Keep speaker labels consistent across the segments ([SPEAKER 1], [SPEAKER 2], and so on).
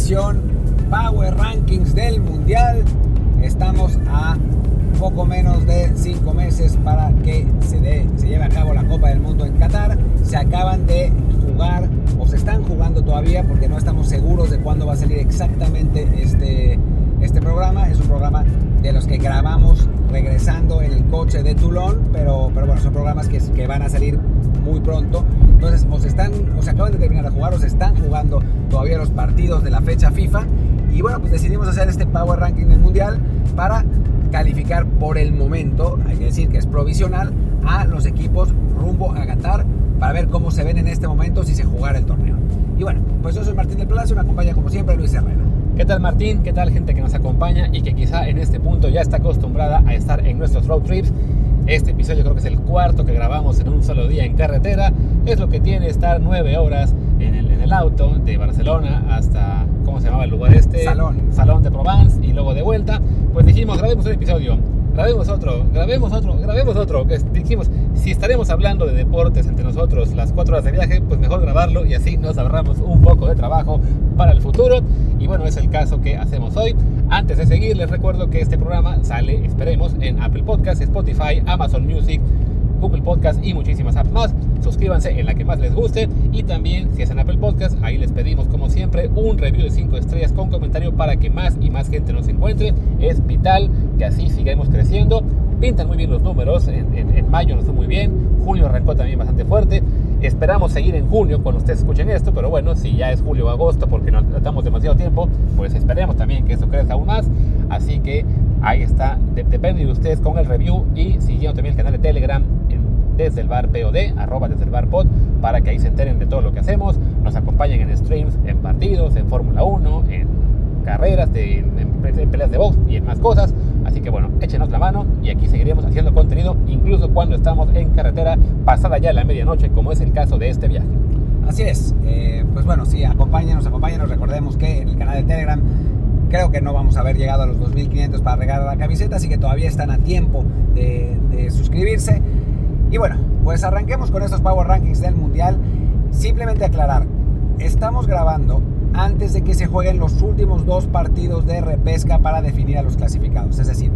[SPEAKER 1] Edición Power Rankings del Mundial. Estamos a poco menos de cinco meses para que se, se lleve a cabo la Copa del Mundo en Qatar. Se acaban de jugar o se están jugando todavía porque no estamos seguros de cuándo va a salir exactamente este, este programa. Es un programa de los que grabamos regresando en el coche de Toulon, pero, pero bueno, son programas que, que van a salir muy pronto. Entonces, o se, están, o se acaban de terminar de jugar o se están jugando todavía los partidos de la fecha FIFA. Y bueno, pues decidimos hacer este Power Ranking del Mundial para calificar por el momento, hay que decir que es provisional, a los equipos rumbo a Qatar para ver cómo se ven en este momento si se jugara el torneo. Y bueno, pues yo soy Martín del Palacio, me acompaña como siempre Luis Herrera.
[SPEAKER 2] ¿Qué tal Martín? ¿Qué tal gente que nos acompaña y que quizá en este punto ya está acostumbrada a estar en nuestros road trips? Este episodio creo que es el cuarto que grabamos en un solo día en carretera. Es lo que tiene estar nueve horas en el, en el auto de Barcelona hasta, ¿cómo se llamaba el lugar este?
[SPEAKER 1] Salón.
[SPEAKER 2] Salón de Provence y luego de vuelta. Pues dijimos, grabemos un episodio, grabemos otro, grabemos otro, grabemos otro. Que dijimos, si estaremos hablando de deportes entre nosotros las cuatro horas de viaje, pues mejor grabarlo y así nos ahorramos un poco de trabajo para el futuro. Y bueno, es el caso que hacemos hoy. Antes de seguir, les recuerdo que este programa sale, esperemos, en Apple Podcasts, Spotify, Amazon Music, Google Podcast y muchísimas apps más. Suscríbanse en la que más les guste y también si es en Apple Podcast, ahí les pedimos como siempre un review de 5 estrellas con comentario para que más y más gente nos encuentre. Es vital que así sigamos creciendo. Pintan muy bien los números, en, mayo nos fue muy bien, junio arrancó también bastante fuerte. Esperamos seguir en junio cuando ustedes escuchen esto, pero bueno, si ya es julio o agosto porque no estamos demasiado tiempo, pues esperemos también que esto crezca aún más. Así que ahí está, de, depende de ustedes con el review y siguiendo también el canal de Telegram desde el bar POD, arroba desde el bar pod, para que ahí se enteren de todo lo que hacemos, nos acompañen en streams, en partidos, en Fórmula 1, en carreras, de, en, en, peleas de box y en más cosas. Así que bueno, échenos la mano y aquí seguiremos haciendo contenido incluso cuando estamos en carretera pasada ya la medianoche, como es el caso de este viaje.
[SPEAKER 1] Así es, eh, pues bueno, sí, acompáñenos, acompáñenos. Recordemos que en el canal de Telegram creo que no vamos a haber llegado a los 2500 para regalar la camiseta, así que todavía están a tiempo de, de suscribirse. Y bueno, pues arranquemos con estos Power Rankings del Mundial. Simplemente aclarar, estamos grabando antes de que se jueguen los últimos dos partidos de repesca para definir a los clasificados. Es decir,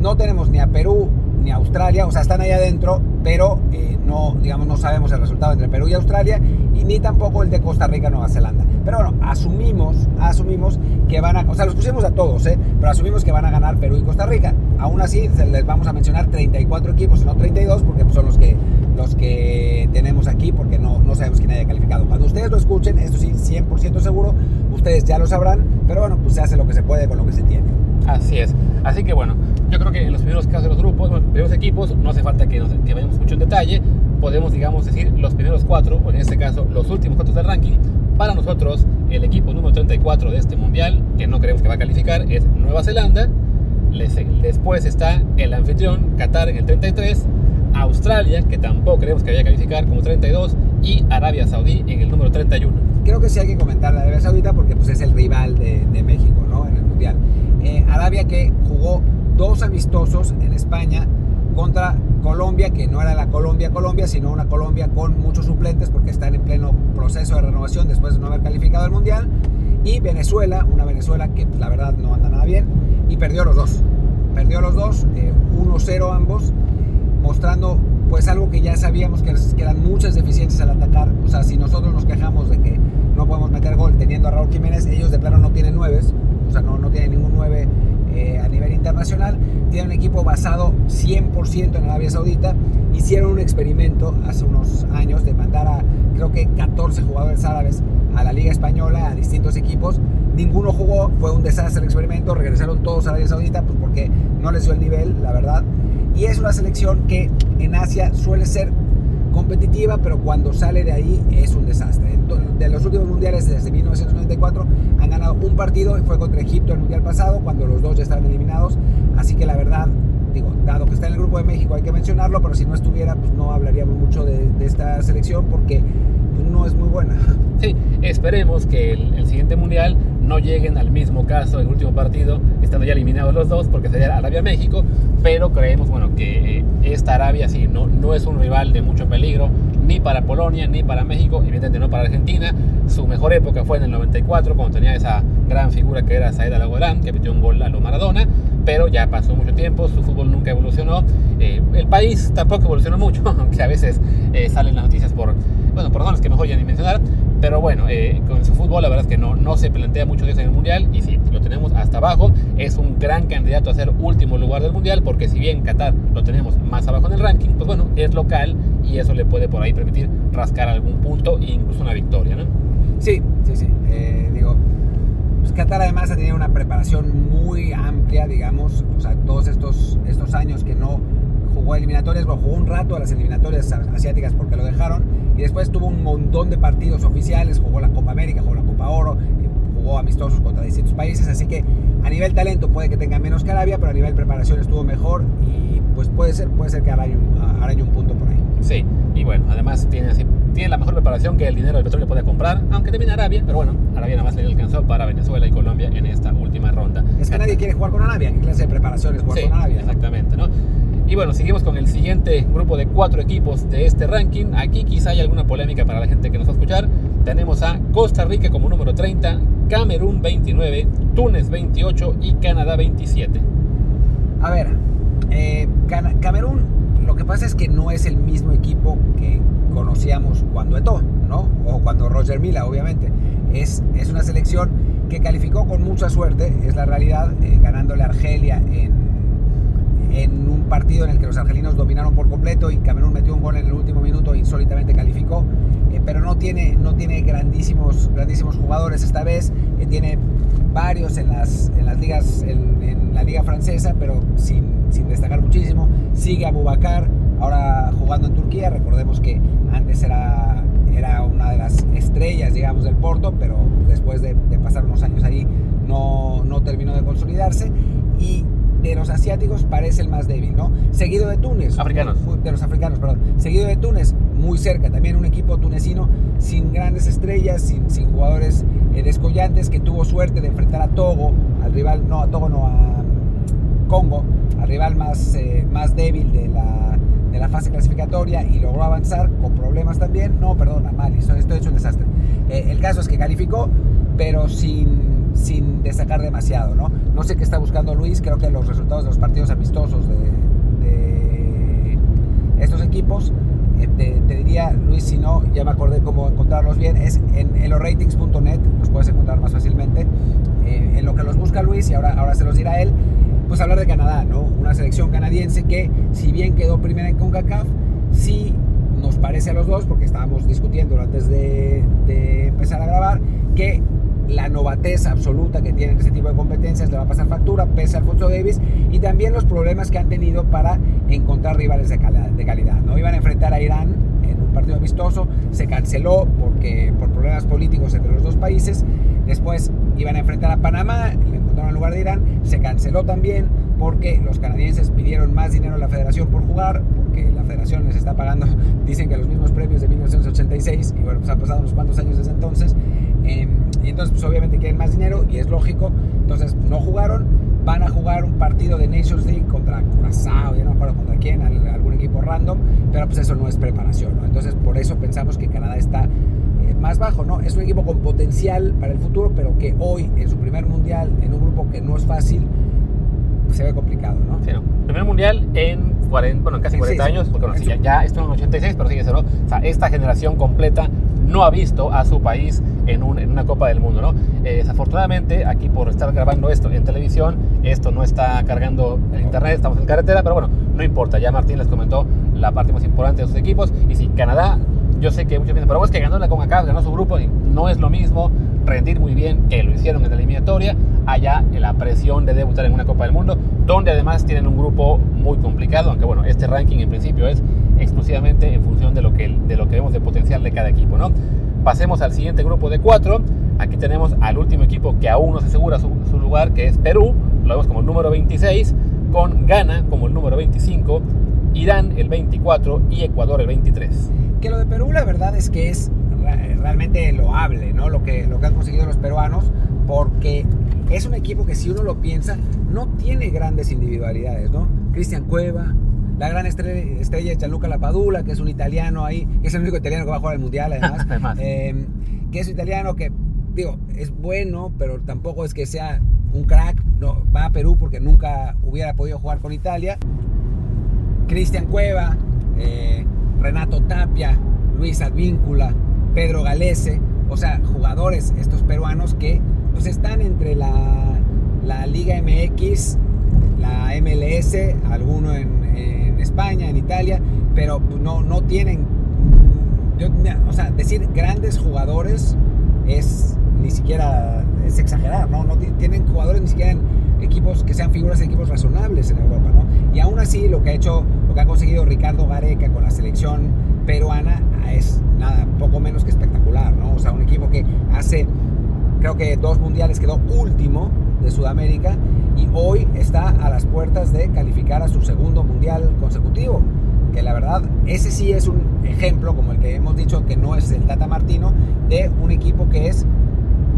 [SPEAKER 1] no tenemos ni a Perú ni a Australia, o sea, están ahí adentro, pero eh, no, digamos, no sabemos el resultado entre Perú y Australia, y ni tampoco el de Costa Rica Nueva Zelanda. Pero bueno, asumimos, asumimos que van a, o sea, los pusimos a todos, ¿eh? pero asumimos que van a ganar Perú y Costa Rica. Aún así, les vamos a mencionar 34 equipos, no 32, porque son los que, los que tenemos aquí, porque no, no sabemos quién haya calificado. Cuando ustedes lo escuchen, esto sí, 100% seguro, ustedes ya lo sabrán, pero bueno, pues se hace lo que se puede con lo que se tiene.
[SPEAKER 2] Así es. Así que bueno, yo creo que en los primeros casos de los grupos, los primeros equipos, no hace falta que, nos, que vayamos mucho en detalle. Podemos, digamos, decir los primeros cuatro, o en este caso los últimos cuatro del ranking. Para nosotros, el equipo número 34 de este mundial, que no creemos que va a calificar, es Nueva Zelanda. Después está el anfitrión, Qatar en el 33. Australia, que tampoco creemos que vaya a calificar como 32. Y Arabia Saudí en el número 31.
[SPEAKER 1] Creo que sí hay que comentar la Arabia Saudita porque pues, es el rival de, de México ¿no? en el mundial. Eh, Arabia que jugó dos amistosos en España contra Colombia, que no era la Colombia-Colombia, sino una Colombia con muchos suplentes porque están en pleno proceso de renovación después de no haber calificado al Mundial. Y Venezuela, una Venezuela que la verdad no anda nada bien, y perdió los dos. Perdió los dos, eh, 1-0 ambos, mostrando pues algo que ya sabíamos que, eran muchas deficiencias al atacar. O sea, si nosotros nos quejamos de que no podemos meter gol teniendo a Raúl Jiménez, ellos de plano no tienen nueves, o sea, no, no tienen ningún 9 eh, a nivel internacional. Tienen un equipo basado 100% en Arabia Saudita. Hicieron un experimento hace unos años de mandar a, creo que 14 jugadores árabes a la Liga Española, a distintos equipos. Ninguno jugó, fue un desastre el experimento. Regresaron todos a Arabia Saudita pues porque no les dio el nivel, la verdad. Y es una selección que en Asia suele ser competitiva, pero cuando sale de ahí es un desastre. De los últimos mundiales desde 1994 han ganado un partido y fue contra Egipto el mundial pasado, cuando los dos ya estaban eliminados. Así que la verdad, digo, dado que está en el grupo de México hay que mencionarlo, pero si no estuviera, pues no hablaríamos mucho de, de esta selección porque no es muy buena.
[SPEAKER 2] Sí, esperemos que el, el, siguiente mundial no lleguen al mismo caso, el último partido, estando ya eliminados los dos, porque sería Arabia-México, pero creemos, bueno, que esta Arabia sí, no, no es un rival de mucho peligro, ni para Polonia, ni para México, evidentemente no para Argentina. Su mejor época fue en el 94, cuando tenía esa gran figura que era Saed Alagoran, que metió un gol a lo Maradona, pero ya pasó mucho tiempo, su fútbol nunca evolucionó. Eh, el país tampoco evolucionó mucho, aunque a veces eh, salen las noticias por, bueno, por razones que mejor ya ni mencionar. Pero bueno, eh, con su fútbol la verdad es que no, no se plantea mucho de eso en el Mundial y sí, lo tenemos hasta abajo. Es un gran candidato a ser último lugar del Mundial porque si bien Qatar lo tenemos más abajo en el ranking, pues bueno, es local y eso le puede por ahí permitir rascar algún punto e incluso una victoria, ¿no?
[SPEAKER 1] Sí, sí, sí. Eh, digo, pues Qatar además ha tenido una preparación muy amplia, digamos, o sea, todos estos, estos años que no jugó eliminatorias, bueno, jugó un rato a las eliminatorias asiáticas porque lo dejaron y después tuvo un montón de partidos oficiales, jugó la Copa América, jugó la Copa Oro, jugó amistosos contra distintos países, así que a nivel talento puede que tenga menos que Arabia, pero a nivel preparación estuvo mejor y pues puede ser, puede ser que arañe un, un punto por ahí.
[SPEAKER 2] Sí, y bueno, además tiene, tiene la mejor preparación que el dinero del petróleo puede comprar, aunque también Arabia, pero bueno, Arabia nada más le alcanzó para Venezuela y Colombia en esta última ronda.
[SPEAKER 1] Es que nadie quiere jugar con Arabia, ¿qué clase de preparación es jugar con Arabia?
[SPEAKER 2] Exactamente, ¿no? Y bueno, seguimos con el siguiente grupo de cuatro equipos de este ranking. Aquí quizá hay alguna polémica para la gente que nos va a escuchar. Tenemos a Costa Rica como número 30, Camerún 29, Túnez 28 y Canadá 27.
[SPEAKER 1] A ver, eh, Camerún, lo que pasa es que no es el mismo equipo que conocíamos cuando Eto'o, ¿no? O cuando Roger Mila, obviamente. Es, es una selección que calificó con mucha suerte, es la realidad, eh, ganándole a Argelia en en un partido en el que los argelinos dominaron por completo y Camerún metió un gol en el último minuto insólitamente calificó, eh, pero no tiene, no tiene grandísimos, grandísimos jugadores esta vez, eh, tiene varios en las, en las ligas, en, la liga francesa, pero sin, sin destacar muchísimo, sigue Abubakar, ahora jugando en Turquía, recordemos que antes era, era una de las estrellas, digamos, del Porto, pero después de, de pasar unos años ahí no, no terminó de consolidarse, y de los asiáticos parece el más débil, ¿no? Seguido de Túnez.
[SPEAKER 2] Africanos.
[SPEAKER 1] De los africanos, perdón. Seguido de Túnez, muy cerca. También un equipo tunecino sin grandes estrellas, sin, sin jugadores eh, descollantes, que tuvo suerte de enfrentar a Togo, al rival, no, a Togo, no, a mm, Congo, al rival más, eh, más débil de la, de la fase clasificatoria y logró avanzar con problemas también. No, perdón, mal, esto, esto es un desastre. Eh, el caso es que calificó, pero sin sin destacar demasiado, ¿no? No sé qué está buscando Luis, creo que los resultados de los partidos amistosos de, estos equipos, eh, te, diría, Luis, si no, ya me acordé cómo encontrarlos bien, es en eloratings.net, los puedes encontrar más fácilmente, eh, en lo que los busca Luis, y ahora, ahora se los dirá él, pues hablar de Canadá, ¿no? Una selección canadiense que, si bien quedó primera en CONCACAF, sí nos parece a los dos, porque estábamos discutiendo antes de, de empezar a grabar, que la novatez absoluta que tienen este tipo de competencias le va a pasar factura, pese a Alfonso Davis, y también los problemas que han tenido para encontrar rivales de calidad. De calidad ¿no? Iban a enfrentar a Irán en un partido amistoso, se canceló porque, por problemas políticos entre los dos países, después iban a enfrentar a Panamá, le encontraron en lugar de Irán, se canceló también porque los canadienses pidieron más dinero a la federación por jugar, porque la federación les está pagando, dicen que los mismos premios de 1986, y bueno, pues han pasado unos cuantos años desde entonces, em, y entonces pues obviamente quieren más dinero y es lógico, entonces no jugaron, van a jugar un partido de Nations League contra Curazao, ya no me acuerdo contra quién, algún equipo random, pero pues eso no es preparación, ¿no? Entonces por eso pensamos que Canadá está eh, más bajo, ¿no? Es un equipo con potencial para el futuro, pero que hoy en su primer mundial, en un grupo que no es fácil, se ve complicado, ¿no?
[SPEAKER 2] Primer mundial en, 40, bueno, en casi 40 años, porque bueno, sí, ya, ya, esto en 86, pero sigue ¿no? O sea, esta generación completa no ha visto a su país en, un, en una Copa del Mundo, ¿no? Eh, desafortunadamente, aquí por estar grabando esto en televisión, esto no está cargando en internet, estamos en carretera, pero bueno, no importa, ya Martín les comentó la parte más importante de sus equipos, y si Canadá yo sé que muchos piensan, pero es que ganó la CONCACAF, ganó su grupo, y no es lo mismo rendir muy bien que lo hicieron en la eliminatoria, allá en la presión de debutar en una Copa del Mundo, donde además tienen un grupo muy complicado, aunque bueno, este ranking en principio es exclusivamente en función de lo que, de lo que vemos de potencial de cada equipo, ¿no? Pasemos al siguiente grupo de cuatro, aquí tenemos al último equipo que aún no se asegura su, su lugar, que es Perú, lo vemos como el número 26, con Ghana como el número 25, Irán el 24 y Ecuador el 23
[SPEAKER 1] que lo de Perú la verdad es que es realmente loable, ¿no? Lo que, lo que han conseguido los peruanos, porque es un equipo que si uno lo piensa, no tiene grandes individualidades, ¿no? Cristian Cueva, la gran estrella, estrella es Gianluca Lapadula, que es un italiano ahí, que es el único italiano que va a jugar el Mundial además.
[SPEAKER 2] Además.
[SPEAKER 1] Eh, que es un italiano que, digo, es bueno, pero tampoco es que sea un crack. No, va a Perú porque nunca hubiera podido jugar con Italia. Cristian Cueva, eh, Renato Tapia, Luis Advíncula, Pedro Galese, o sea, jugadores estos peruanos que pues están entre la, la Liga MX, la MLS, alguno en, en España, en Italia, pero pues, no, no tienen, o sea, decir grandes jugadores es ni siquiera, es exagerar, ¿no? no tienen jugadores ni siquiera en equipos que sean figuras de equipos razonables en Europa, ¿no? Y aún así lo que ha hecho, lo que ha conseguido Ricardo Gareca con la selección peruana es nada, poco menos que espectacular, ¿no? O sea, un equipo que hace, creo que dos mundiales quedó último de Sudamérica y hoy está a las puertas de calificar a su segundo mundial consecutivo. Que la verdad, ese sí es un ejemplo, como el que hemos dicho que no es el Tata Martino, de un equipo que es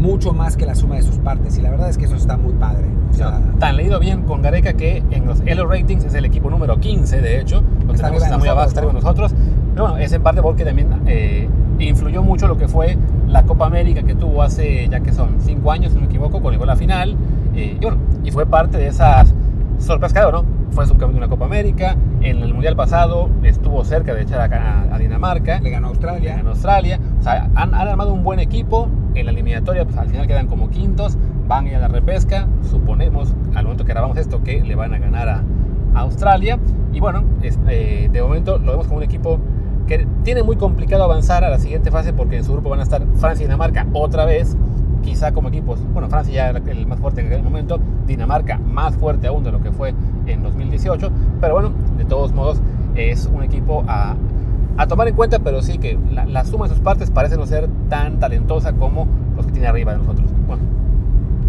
[SPEAKER 1] mucho más que la suma de sus partes. Y la verdad es que eso está muy padre. O sea,
[SPEAKER 2] Tan leído bien con Gareca que en los Elo Ratings es el equipo número 15, de hecho. Lo
[SPEAKER 1] Está
[SPEAKER 2] tenemos está muy abajo, está arriba de
[SPEAKER 1] ¿no?
[SPEAKER 2] nosotros. Pero bueno, es en parte porque también eh, influyó mucho lo que fue la Copa América que tuvo hace, ya que son 5 años, si no me equivoco, con llegó a la final. eh, y bueno, y fue parte de esas sorpresas que ha dado, ¿no? Fue subcampeón de una Copa América. En el Mundial pasado estuvo cerca de echar a, a Dinamarca
[SPEAKER 1] le ganó a Australia.
[SPEAKER 2] en Australia. O sea, han, armado un buen equipo. En la eliminatoria, pues al final quedan como quintos. Van a ir a la repesca. Suponemos, al momento que grabamos esto, que le van a ganar a, Australia. Y bueno, eh, de momento lo vemos como un equipo que tiene muy complicado avanzar a la siguiente fase porque en su grupo van a estar Francia y Dinamarca otra vez. Quizá como equipos, bueno, Francia ya era el más fuerte en aquel momento, Dinamarca más fuerte aún de lo que fue en 2018, pero bueno, de todos modos es un equipo a, a tomar en cuenta, pero sí que la, la suma de sus partes parece no ser tan talentosa como los que tiene arriba de nosotros. Bueno,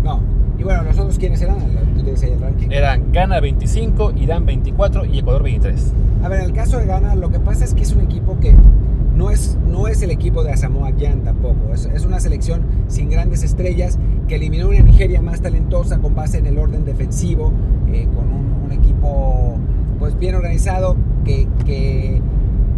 [SPEAKER 1] No. Y bueno, ¿los otros quiénes eran? ¿Tú tienes ahí el ranking?
[SPEAKER 2] eran Ghana 25, Irán 24 y Ecuador 23.
[SPEAKER 1] A ver, en el caso de Ghana, lo que pasa es que es un equipo que no es, no es el equipo de Asamoah Gyan tampoco. Es, es una selección sin grandes estrellas que eliminó una Nigeria más talentosa con base en el orden defensivo, eh, con un, un equipo pues bien organizado, que, que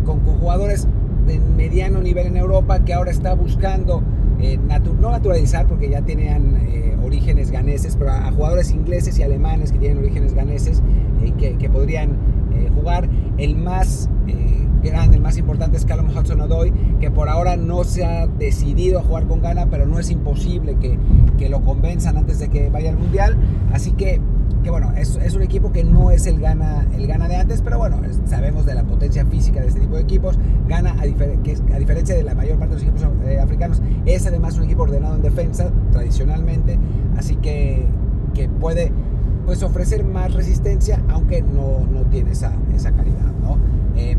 [SPEAKER 1] con, con jugadores de mediano nivel en Europa, que ahora está buscando eh, natu- no naturalizar porque ya tenían eh, orígenes ganeses, pero a, a jugadores ingleses y alemanes que tienen orígenes ganeses eh, que, que podrían eh, jugar. El más eh, grande, el más importante es Callum Hudson-Odoi, que por ahora no se ha decidido a jugar con Ghana, pero no es imposible que, que lo convenzan antes de que vaya al Mundial. Así que, que bueno, es, es un equipo que no es el Ghana, el Ghana de antes, pero bueno, sabemos de la potencia física de este tipo de equipos. Ghana, a, difer- que es- a diferencia de la mayor parte de los equipos eh, africanos, es además un equipo ordenado en defensa tradicionalmente, así que, que puede pues ofrecer más resistencia, aunque no, no tiene esa, esa calidad, ¿no? Em,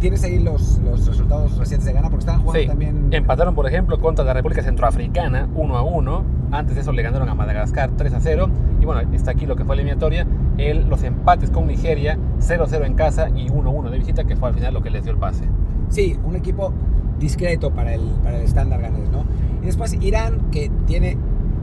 [SPEAKER 1] Tienes ahí los, los resultados recientes de Ghana, porque estaban jugando
[SPEAKER 2] Sí,
[SPEAKER 1] también...
[SPEAKER 2] empataron por ejemplo contra la República Centroafricana 1 a 1. Antes de eso le ganaron a Madagascar 3 a 0. Bueno, está aquí lo que fue la eliminatoria. El, los empates con Nigeria 0 0 en casa y 1 1 de visita, que fue al final lo que les dio el pase.
[SPEAKER 1] Sí, un equipo discreto para el, para el estándar ganés, ¿no? Y después Irán, que tiene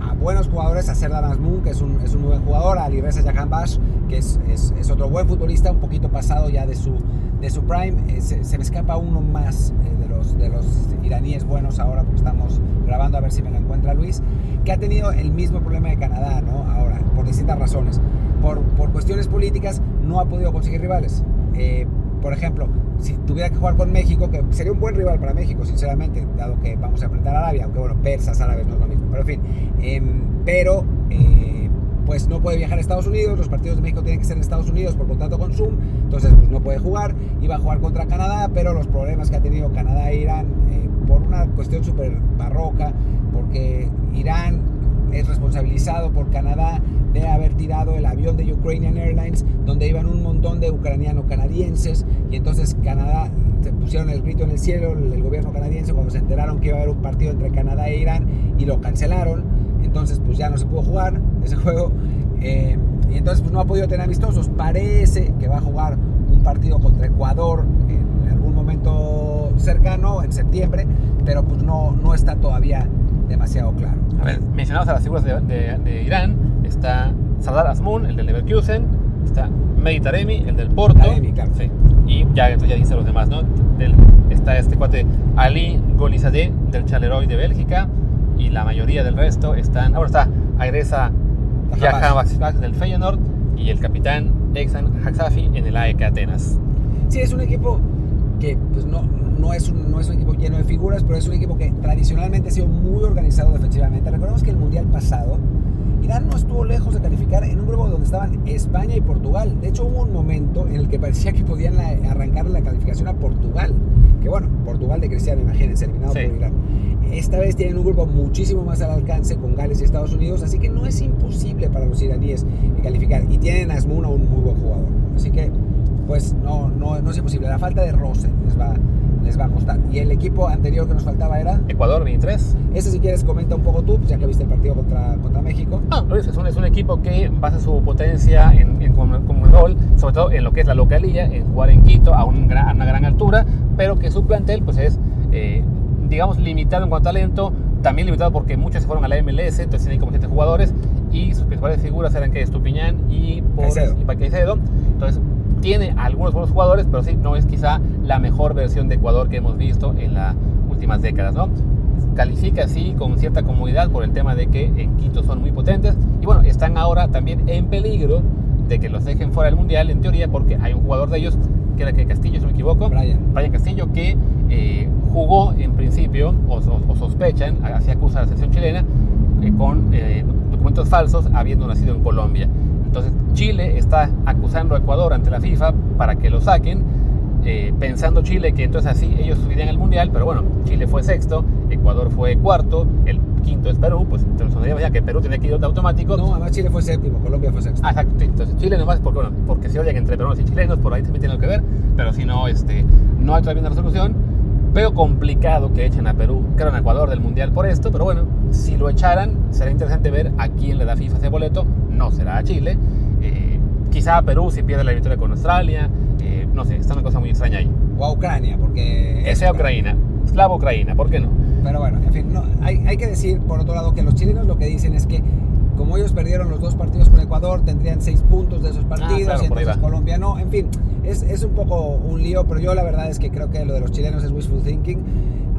[SPEAKER 1] a buenos jugadores, a Serdar Azmoun, que es un, es un buen jugador, a Alireza Jahanbash, que es, es, es otro buen futbolista, un poquito pasado ya de su, de su prime. Eh, se, se me escapa uno más eh, de, los, de los iraníes buenos ahora, porque estamos grabando a ver si me encuentra Luis, que ha tenido el mismo problema de Canadá, ¿no? Ahora, por distintas razones. Por, por cuestiones políticas, no ha podido conseguir rivales. Eh, por ejemplo, si tuviera que jugar con México, que sería un buen rival para México, sinceramente, dado que vamos a enfrentar a Arabia, aunque bueno, persas, árabes no es lo mismo, pero en fin. em, pero, eh, pues no puede viajar a Estados Unidos, los partidos de México tienen que ser en Estados Unidos por contrato con Zoom, entonces pues no puede jugar, iba a jugar contra Canadá, pero los problemas que ha tenido Canadá e Irán, eh, por una cuestión súper barroca, porque Irán es responsabilizado por Canadá de haber tirado el avión de Ukrainian Airlines donde iban un montón de ucranianos canadienses y entonces Canadá se pusieron el grito en el cielo el, el gobierno canadiense cuando se enteraron que iba a haber un partido entre Canadá e Irán y lo cancelaron. Entonces pues ya no se pudo jugar ese juego eh, y entonces pues no ha podido tener amistosos. Parece que va a jugar un partido contra Ecuador en algún momento cercano en septiembre pero pues no, no está todavía demasiado claro
[SPEAKER 2] A ver, mencionados a las figuras de, de- de Irán, está Sardar Azmoun, el del Leverkusen, está Meditaremi, el del Porto.
[SPEAKER 1] Taremi, claro.
[SPEAKER 2] Sí. Y ya, entonces ya dice los demás, ¿no? Del- está este cuate Ali Golizadeh del Charleroi de Bélgica. Y la mayoría del resto están. Ahora está Agresa Jahan del Feyenoord y el capitán Exan Haksafi en el AEK Atenas.
[SPEAKER 1] Sí, es un equipo que pues, no, no, es un, no es un equipo lleno de figuras, pero es un equipo que tradicionalmente ha sido muy organizado defensivamente. Recordemos que el Mundial pasado, Irán no estuvo lejos de calificar en un grupo donde estaban España y Portugal. De hecho, hubo un momento en el que parecía que podían la- arrancar la calificación a Portugal. Que bueno, Portugal de Cristiano, imagínense, eliminado
[SPEAKER 2] Sí.
[SPEAKER 1] por Irán. Esta vez tienen un grupo muchísimo más al alcance con Gales y Estados Unidos, así que no es imposible para los iraníes calificar. Y tienen a Asmouna un muy buen jugador. Así que, pues no, no, no es imposible. La falta de roce les va, les va a costar. Y el equipo anterior que nos faltaba era.
[SPEAKER 2] Ecuador 23.
[SPEAKER 1] Ese, si quieres, comenta un poco tú, pues, ya que viste el partido contra, contra México.
[SPEAKER 2] Ah, Luis, es un, es un equipo que basa su potencia en, en Conmebol, sobre todo en lo que es la localía, en jugar en Quito a, un gran- a una gran altura, pero que su plantel pues es, eh, digamos, limitado en cuanto a talento, también limitado porque muchos se fueron a la MLS, entonces tienen como siete jugadores, y sus principales figuras eran que Estupiñán y,
[SPEAKER 1] Caicedo.
[SPEAKER 2] y Caicedo. Entonces, tiene algunos buenos jugadores, pero sí, no es quizá la mejor versión de Ecuador que hemos visto en las últimas décadas, ¿no? califica así con cierta comodidad por el tema de que en Quito son muy potentes y bueno, están ahora también en peligro de que los dejen fuera del Mundial en teoría porque hay un jugador de ellos que era que Castillo, si no me equivoco,
[SPEAKER 1] Brian.
[SPEAKER 2] Castillo que eh, jugó en principio o, o- o sospechan, así acusa a la selección chilena, eh, con eh, documentos falsos habiendo nacido en Colombia. Entonces Chile está acusando a Ecuador ante la FIFA para que lo saquen eh, pensando Chile que entonces así ellos subirían al mundial, pero bueno, Chile fue sexto, Ecuador fue cuarto, el quinto es Perú, pues entonces nos ya que Perú tenía que ir de automático.
[SPEAKER 1] No, además Chile fue séptimo, Colombia fue sexto.
[SPEAKER 2] Exacto, entonces Chile nomás porque, bueno, porque se odian entre peruanos y chilenos, por ahí también tiene algo que ver, pero si no, este, no hay todavía una resolución. Veo complicado que echen a Perú, creo en Ecuador del mundial por esto, pero bueno, si lo echaran, será interesante ver a quién le da FIFA ese boleto, no será a Chile. Eh, quizá a Perú si pierde la victoria con Australia, eh, no sé, está una cosa muy extraña ahí.
[SPEAKER 1] O a Ucrania, porque...
[SPEAKER 2] Que
[SPEAKER 1] es
[SPEAKER 2] sea Ucrania, esclavo Ucrania, ¿por qué no?
[SPEAKER 1] Pero bueno, en fin, no, hay, hay que decir, por otro lado, que los chilenos lo que dicen es que como ellos perdieron los dos partidos con Ecuador, tendrían seis puntos de esos partidos,
[SPEAKER 2] claro,
[SPEAKER 1] y entonces. Colombia no. En fin, es, es un poco un lío, pero yo la verdad es que creo que lo de los chilenos es wishful thinking.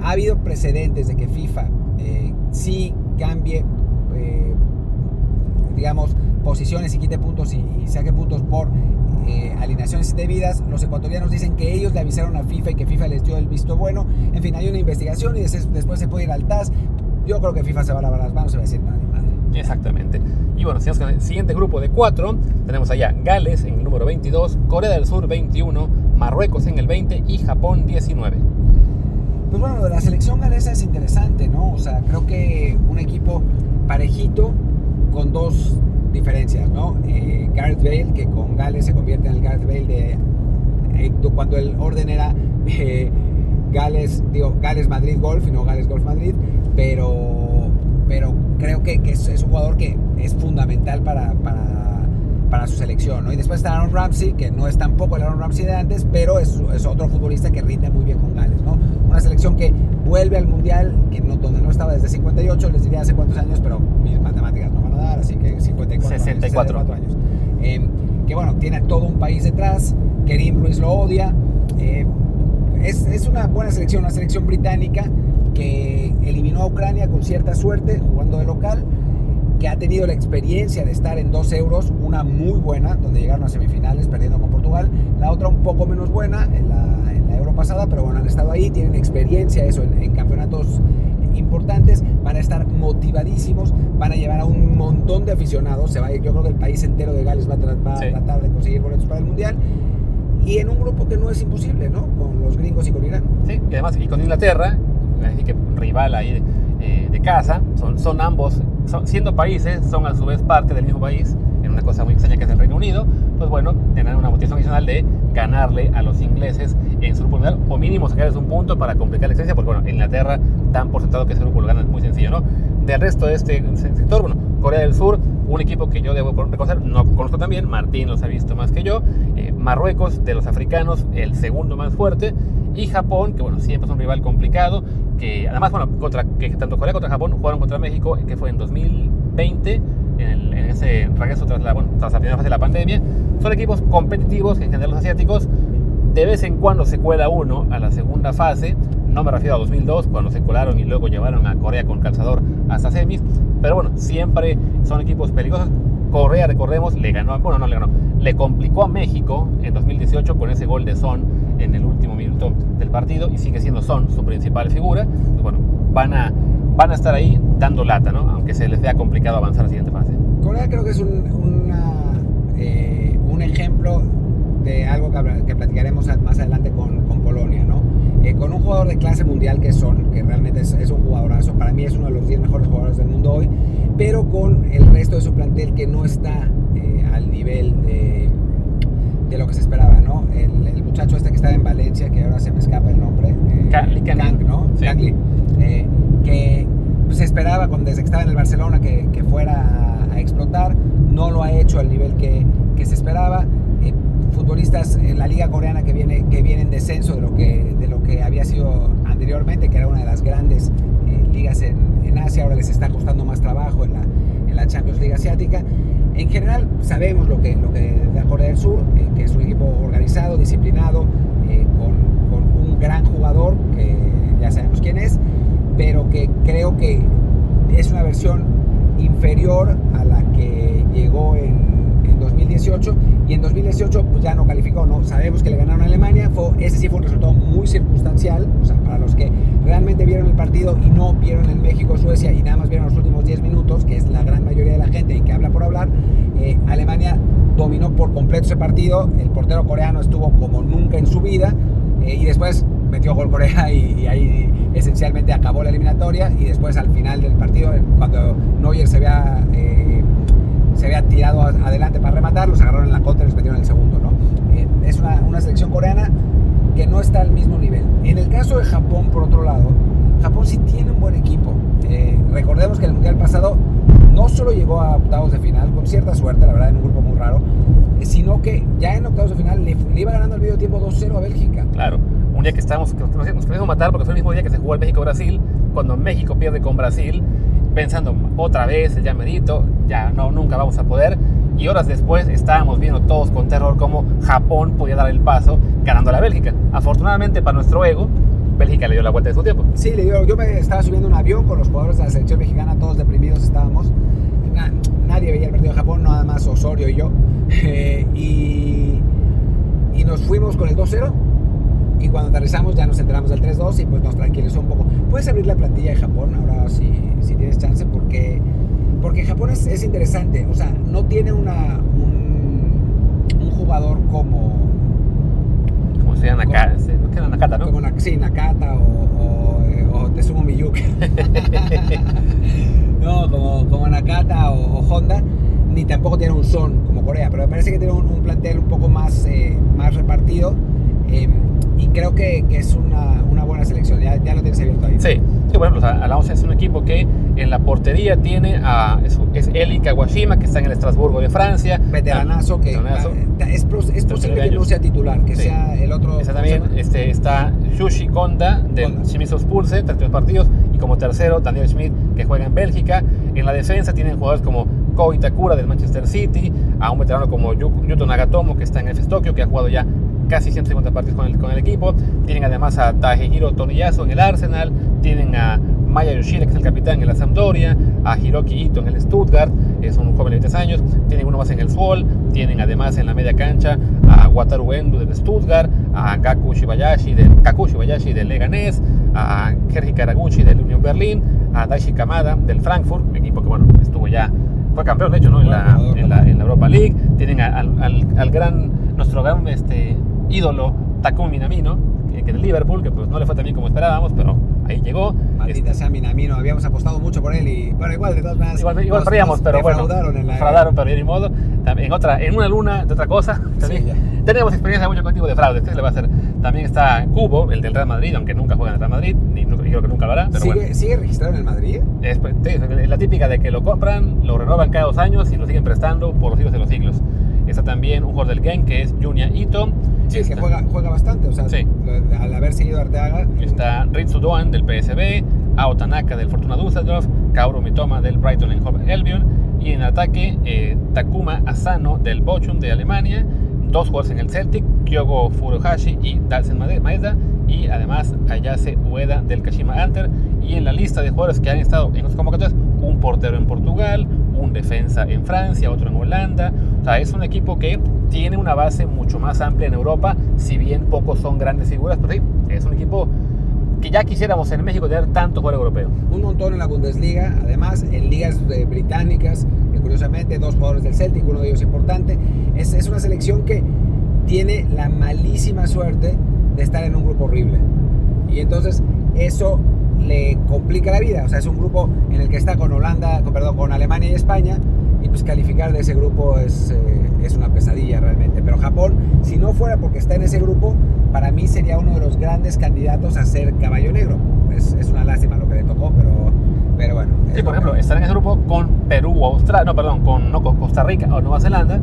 [SPEAKER 1] Ha habido precedentes de que FIFA eh, sí cambie, eh, digamos, posiciones y quite puntos y, y saque puntos por eh, alineaciones indebidas. Los ecuatorianos dicen que ellos le avisaron a FIFA y que FIFA les dio el visto bueno. En fin, hay una investigación y des- después se puede ir al TAS. Yo creo que FIFA se va a lavar las manos y va a decir, nada, ni madre.
[SPEAKER 2] Exactamente. Y bueno, sigamos con el siguiente grupo de cuatro. Tenemos allá Gales en el número 22, Corea del Sur 21, Marruecos en el 20 y Japón 19.
[SPEAKER 1] Pues bueno, de la selección galesa es interesante, ¿no? O sea, creo que un equipo parejito con dos diferencias, ¿no? Eh, Gareth Bale, que con Gales se convierte en el Gareth Bale de eh, cuando el orden era eh, Gales, digo, Gales Madrid Golf y no Gales Golf Madrid, pero, pero creo que, que es, es un jugador que es fundamental para, para, para su selección, ¿no? Y después está Aaron Ramsey, que no es tampoco el Aaron Ramsey de antes, pero es, es otro futbolista que rinde muy bien con Gales, ¿no? Una selección que vuelve al Mundial, que no, donde no estaba desde 58, les diría hace cuántos años, pero mis matemáticas no van a dar, así que 54
[SPEAKER 2] 64.
[SPEAKER 1] años. 64 años. Eh, que bueno, tiene a todo un país detrás, Kerim Ruiz lo odia. eh, es, es una buena selección, una selección británica que eliminó a Ucrania con cierta suerte, jugando de local, que ha tenido la experiencia de estar en dos euros, una muy buena, donde llegaron a semifinales perdiendo con Portugal, la otra un poco menos buena en la, pasada, pero bueno, han estado ahí, tienen experiencia eso en, en campeonatos importantes, van a estar motivadísimos, van a llevar a un montón de aficionados, se va, yo creo que el país entero de Gales va a, tra- va a
[SPEAKER 2] Sí.
[SPEAKER 1] tratar de conseguir boletos para el Mundial, y en un grupo que no es imposible, ¿no? Con los gringos y con Irán.
[SPEAKER 2] ¿sí? Y además, y con Inglaterra, así que rival ahí eh, de casa, son, son ambos, son- siendo países, son a su vez parte del mismo país, una cosa muy extraña que es el Reino Unido, pues bueno, tendrán una motivación adicional de ganarle a los ingleses en su grupo mundial, o mínimo sacarles un punto para complicar la existencia, porque bueno, Inglaterra dan por sentado que ese grupo lo ganan muy sencillo, ¿no? Del resto de este sector, bueno, Corea del Sur, un equipo que yo debo reconocer, no conozco tan bien, Martín los ha visto más que yo, eh, Marruecos, de los africanos, el segundo más fuerte, y Japón, que bueno, siempre es un rival complicado, que además, bueno, contra, que tanto Corea contra Japón jugaron contra México, que fue en 2020, en, el- en ese regreso tras la, bueno, tras la primera fase de la pandemia. Son equipos competitivos, en general los asiáticos. De vez en cuando se cuela uno a la segunda fase. No me refiero a 2002, cuando se colaron y luego llevaron a Corea con calzador hasta semis. Pero bueno, siempre son equipos peligrosos. Corea, recordemos, le ganó, bueno, no le ganó, le complicó a México en 2018 con ese gol de Son en el último minuto del partido y sigue siendo Son su principal figura. Bueno, van a, van a estar ahí dando lata, ¿no? Aunque se les sea complicado avanzar a la siguiente fase.
[SPEAKER 1] Corea creo que es un, una, eh, un ejemplo de algo que, que platicaremos más adelante con, con Polonia, ¿no? Eh, con un jugador de clase mundial que son, que realmente es, es un jugadorazo, para mí es uno de los 10 mejores jugadores del mundo hoy, pero con el resto de su plantel que no está eh, al nivel de, de lo que se esperaba, ¿no? El, el muchacho este que estaba en Valencia, que ahora se me escapa el nombre, eh,
[SPEAKER 2] Kang.
[SPEAKER 1] ¿no?
[SPEAKER 2] Sí.
[SPEAKER 1] Lee, eh, que se esperaba cuando, desde que estaba en el Barcelona que, que fuera a, a explotar, no lo ha hecho al nivel que, que se esperaba. Eh, futbolistas en la liga coreana que viene, que viene en descenso de lo que, de lo que había sido anteriormente, que era una de las grandes eh, ligas en, en Asia, ahora les está costando más trabajo en la, en la Champions League Asiática. En general sabemos lo que, lo que da Corea del Sur, eh, que es un equipo organizado, disciplinado, eh, con, con un gran jugador, que ya sabemos quién es, pero que creo que es una versión inferior a la que llegó en, en 2018 y en 2018 pues ya no calificó, ¿no? Sabemos que le ganaron a Alemania, fue, ese sí fue un resultado muy circunstancial, o sea, para los que realmente vieron el partido y no vieron el México-Suecia y nada más vieron los últimos 10 minutos, que es la gran mayoría de la gente y que habla por hablar, eh, Alemania dominó por completo ese partido, el portero coreano estuvo como nunca en su vida eh, y después metió gol Corea y, y ahí esencialmente acabó la eliminatoria y después al final del partido cuando Neuer se había eh, se había tirado adelante para rematar los agarraron en la contra y les metieron el segundo ¿no? Eh, es una, una selección coreana que no está al mismo nivel. En el caso de Japón por otro lado Japón sí tiene un buen equipo. Eh, recordemos que el mundial pasado no solo llegó a octavos de final con cierta suerte la verdad en un grupo muy raro eh, sino que ya en octavos de final le, le iba ganando el medio tiempo 2-0 a Bélgica.
[SPEAKER 2] Claro, un día que estábamos, que nos, quisimos matar porque fue el mismo día que se jugó el México-Brasil, cuando México pierde con Brasil, pensando otra vez el llamerito, ya no, nunca vamos a poder. Y horas después estábamos viendo todos con terror cómo Japón podía dar el paso ganando a la Bélgica. Afortunadamente para nuestro ego, Bélgica le dio la vuelta de su tiempo.
[SPEAKER 1] Sí, le digo, yo me estaba subiendo un avión con los jugadores de la selección mexicana, todos deprimidos estábamos. Na- nadie veía el partido de Japón, nada más Osorio y yo. Eh, y, y nos fuimos con el 2-0. Y cuando aterrizamos ya nos enteramos del 3-2 y pues nos tranquilizó un poco. Puedes abrir la plantilla de Japón ahora si, si tienes chance, porque, porque Japón es, es interesante. O sea, no tiene una, un, un jugador como,
[SPEAKER 2] Como se llama Nakata, se- no Nakata, ¿no?
[SPEAKER 1] como Na- sí, Nakata o, o, o Tetsumo Miyuki. no, como, como Nakata o, o Honda, ni tampoco tiene un son como Corea, pero me parece que tiene un, un plantel un poco más, eh, más repartido eh, y creo que, que es una, una buena selección. Ya, ya lo tienes abierto ahí.
[SPEAKER 2] Sí, sí, bueno, pues hablamos es un equipo que en la portería tiene a es, es Eli Kawashima, que está en el Estrasburgo de Francia.
[SPEAKER 1] Veteranazo que
[SPEAKER 2] Veteranazo.
[SPEAKER 1] ah, es, es posible que no sea titular, que
[SPEAKER 2] Sí.
[SPEAKER 1] sea el otro.
[SPEAKER 2] Está
[SPEAKER 1] ¿cómo se
[SPEAKER 2] también este, está Shushi Konda del. Shimizu Spulse, 32 partidos, y como tercero Daniel Schmidt, que juega en Bélgica. En la defensa tienen jugadores como Ko Itakura del Manchester City, a un veterano como Yu- Yuto Nagatomo, que está en el FS Tokyo, que ha jugado ya casi 150 partidos con el, con el equipo. Tienen además a Tajihiro Toniyasu en el Arsenal, tienen a Maya Yoshida, que es el capitán en la Sampdoria, a Hiroki Ito en el Stuttgart, es un joven de 23 años, tienen uno más en el Swol, tienen además en la media cancha a Wataru Endo del Stuttgart, a Gaku Shibayashi del, Kaku Shibayashi del Leganés, a Kerry Karaguchi del Union Berlin, a Daishi Kamada del Frankfurt, un equipo que bueno, estuvo ya, fue campeón de hecho ¿no? en, la, en, la, en la Europa League, tienen al, al, al gran, nuestro gran este, ídolo Takumi Minamino, que, que del Liverpool, que pues no le fue tan bien como esperábamos, pero ahí llegó.
[SPEAKER 1] Maldita sea Minamino, habíamos apostado mucho por él y bueno, igual de todas maneras.
[SPEAKER 2] Igual, igual
[SPEAKER 1] nos-
[SPEAKER 2] perdíamos,
[SPEAKER 1] nos
[SPEAKER 2] pero bueno.
[SPEAKER 1] defraudaron en
[SPEAKER 2] pero ni modo. También en, otra, en una luna de otra cosa. También
[SPEAKER 1] ya.
[SPEAKER 2] tenemos experiencia mucho contigo de fraude. ¿Qué se le va a hacer? También está Cubo, el del Real Madrid, aunque nunca juega en el Real Madrid, ni, y creo que nunca lo hará. Pero
[SPEAKER 1] ¿Sigue,
[SPEAKER 2] bueno,
[SPEAKER 1] ¿Sigue registrado en el Madrid?
[SPEAKER 2] es, pues, sí, es la típica de que lo compran, lo renuevan cada dos años y lo siguen prestando por los siglos de los siglos. Está también un jugador del Gen que es Junya Ito.
[SPEAKER 1] Sí, es que
[SPEAKER 2] Está-
[SPEAKER 1] juega, juega bastante, o sea,
[SPEAKER 2] Sí.
[SPEAKER 1] lo- al haber seguido Arteaga.
[SPEAKER 2] Está Ritsu Doan del PSB, Ao Tanaka del Fortuna Düsseldorf, Kaoru Mitoma del Brighton and Hove Albion y en ataque, eh, Takuma Asano del Bochum de Alemania, dos jugadores en el Celtic, Kyogo Furuhashi y Dalsen Maeda, y además Ayase Ueda del Kashima Anter. Y en la lista de jugadores que han estado en los convocatorios, un portero en Portugal, un defensa en Francia, otro en Holanda. O sea, es un equipo que tiene una base mucho más amplia en Europa, si bien pocos son grandes figuras, pero sí, es un equipo que ya quisiéramos en México tener tanto jugador europeo.
[SPEAKER 1] Un montón en la Bundesliga, además en ligas eh, británicas, curiosamente dos jugadores del Celtic, uno de ellos importante. Es, es una selección que tiene la malísima suerte de estar en un grupo horrible. Y entonces eso le complica la vida. O sea, es un grupo en el que está con Holanda, con, perdón, con Alemania y España. Y pues calificar de ese grupo es, eh, es una pesadilla realmente. Pero Japón, si no fuera porque está en ese grupo, para mí sería uno de los grandes candidatos a ser caballo negro. Es, es una lástima lo que le tocó, pero, pero bueno.
[SPEAKER 2] Sí, por ejemplo, estar en ese grupo con Perú o Australia, no, perdón, con, no, con Costa Rica o Nueva Zelanda,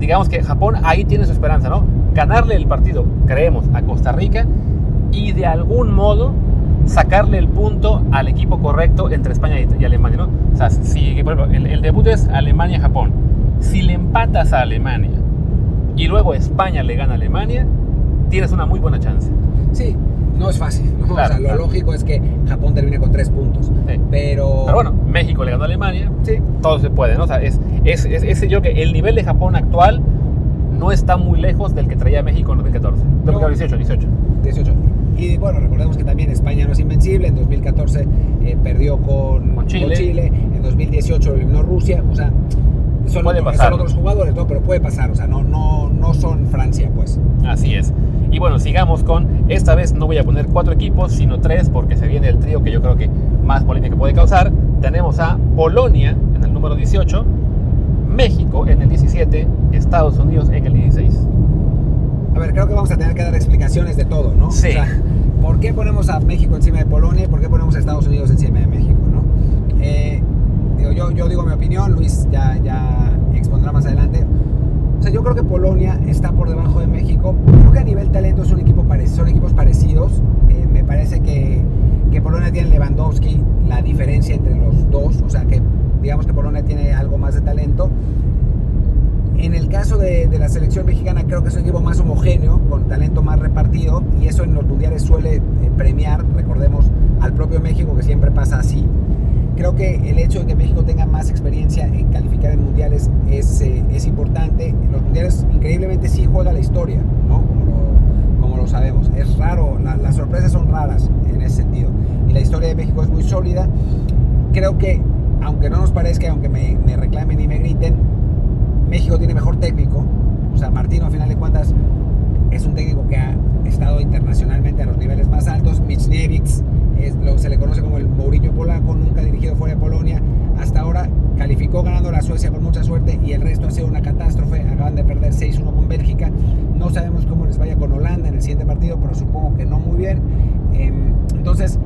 [SPEAKER 2] digamos que Japón ahí tiene su esperanza, ¿no? Ganarle el partido, creemos, a Costa Rica y de algún modo sacarle el punto al equipo correcto entre España y, Alemania, ¿no? O sea, si, por ejemplo, el, debut es Alemania-Japón. Si le empatas a Alemania y luego España le gana a Alemania, tienes una muy buena chance.
[SPEAKER 1] Sí, no es fácil. ¿no? o sea, lo lógico es que Japón termine con tres puntos. Pero...
[SPEAKER 2] pero bueno, México le ganó a Alemania. Sí. Todo se puede, ¿no? O sea, es, es, es, yo que el nivel de Japón actual no está muy lejos del que traía México en 2014. No, 18, 18.
[SPEAKER 1] 18. Y bueno, recordemos que también España no es invencible. En 2014 eh, perdió con, Chile. En 2018 lo eliminó Rusia. O sea, son, puede pasar, son otros jugadores, ¿no? Pero puede pasar. O sea, no, no, no son Francia, pues.
[SPEAKER 2] Así es. Y bueno, sigamos con, esta vez no voy a poner cuatro equipos, sino tres, porque se viene el trío que yo creo que más polémica puede causar. Tenemos a Polonia en el número 18, México en el 17, Estados Unidos en el 16.
[SPEAKER 1] A ver, creo que vamos a tener que dar explicaciones de todo, ¿no?
[SPEAKER 2] Sí.
[SPEAKER 1] O sea, ¿por qué ponemos a México encima de Polonia y por qué ponemos a Estados Unidos encima de México, ¿no? Eh, digo, yo, yo digo mi opinión, Luis ya, ya expondrá más adelante. O sea, yo creo que Polonia está por debajo de México. Creo que a nivel talento son, equipo son equipos parecidos. Eh, me parece que, que Polonia tiene Lewandowski, la diferencia entre los dos. O sea, que digamos que Polonia tiene algo más de talento. En el caso de, de, la selección mexicana creo que es un equipo más homogéneo, con talento más repartido, y eso en los mundiales suele eh, premiar, recordemos, al propio México, que siempre pasa así creo que el hecho de que México tenga más experiencia en calificar en mundiales es, eh, es importante. En los mundiales, increíblemente, sí juega la historia, ¿no? Como lo, como lo sabemos. Es raro, las sorpresas son raras en ese sentido. Y la historia de México es muy sólida. Creo que, aunque no nos parezca, aunque me, me reclamen y me griten, México tiene mejor técnico. O sea, Martino, a final de cuentas, es un técnico que ha estado internacionalmente a los niveles más altos. Michniewicz es lo, se le conoce como el Mourinho polaco, nunca dirigido fuera de Polonia. Hasta ahora calificó ganando la Suecia con mucha suerte y el resto ha sido una catástrofe. Acaban de perder 6-1 con Bélgica. No sabemos cómo les vaya con Holanda en el siguiente partido, pero supongo que no muy bien. Em, entonces,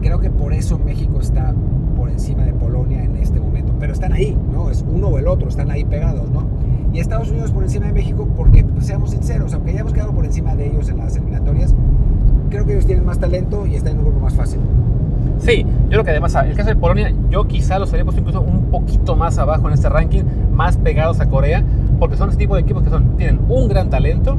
[SPEAKER 1] creo que por eso México está por encima de Polonia en este momento. Pero están ahí, ¿no? Es uno o el otro, están ahí pegados, ¿no? Y Estados Unidos por encima de México porque, pues, seamos sinceros, aunque hayamos quedado por encima de ellos en las eliminatorias, creo que ellos tienen más talento y están en un grupo más fácil.
[SPEAKER 2] Sí, yo creo que además el caso de Polonia, yo quizá los habría puesto incluso un poquito más abajo en este ranking, más pegados a Corea, porque son ese tipo de equipos que son, tienen un gran talento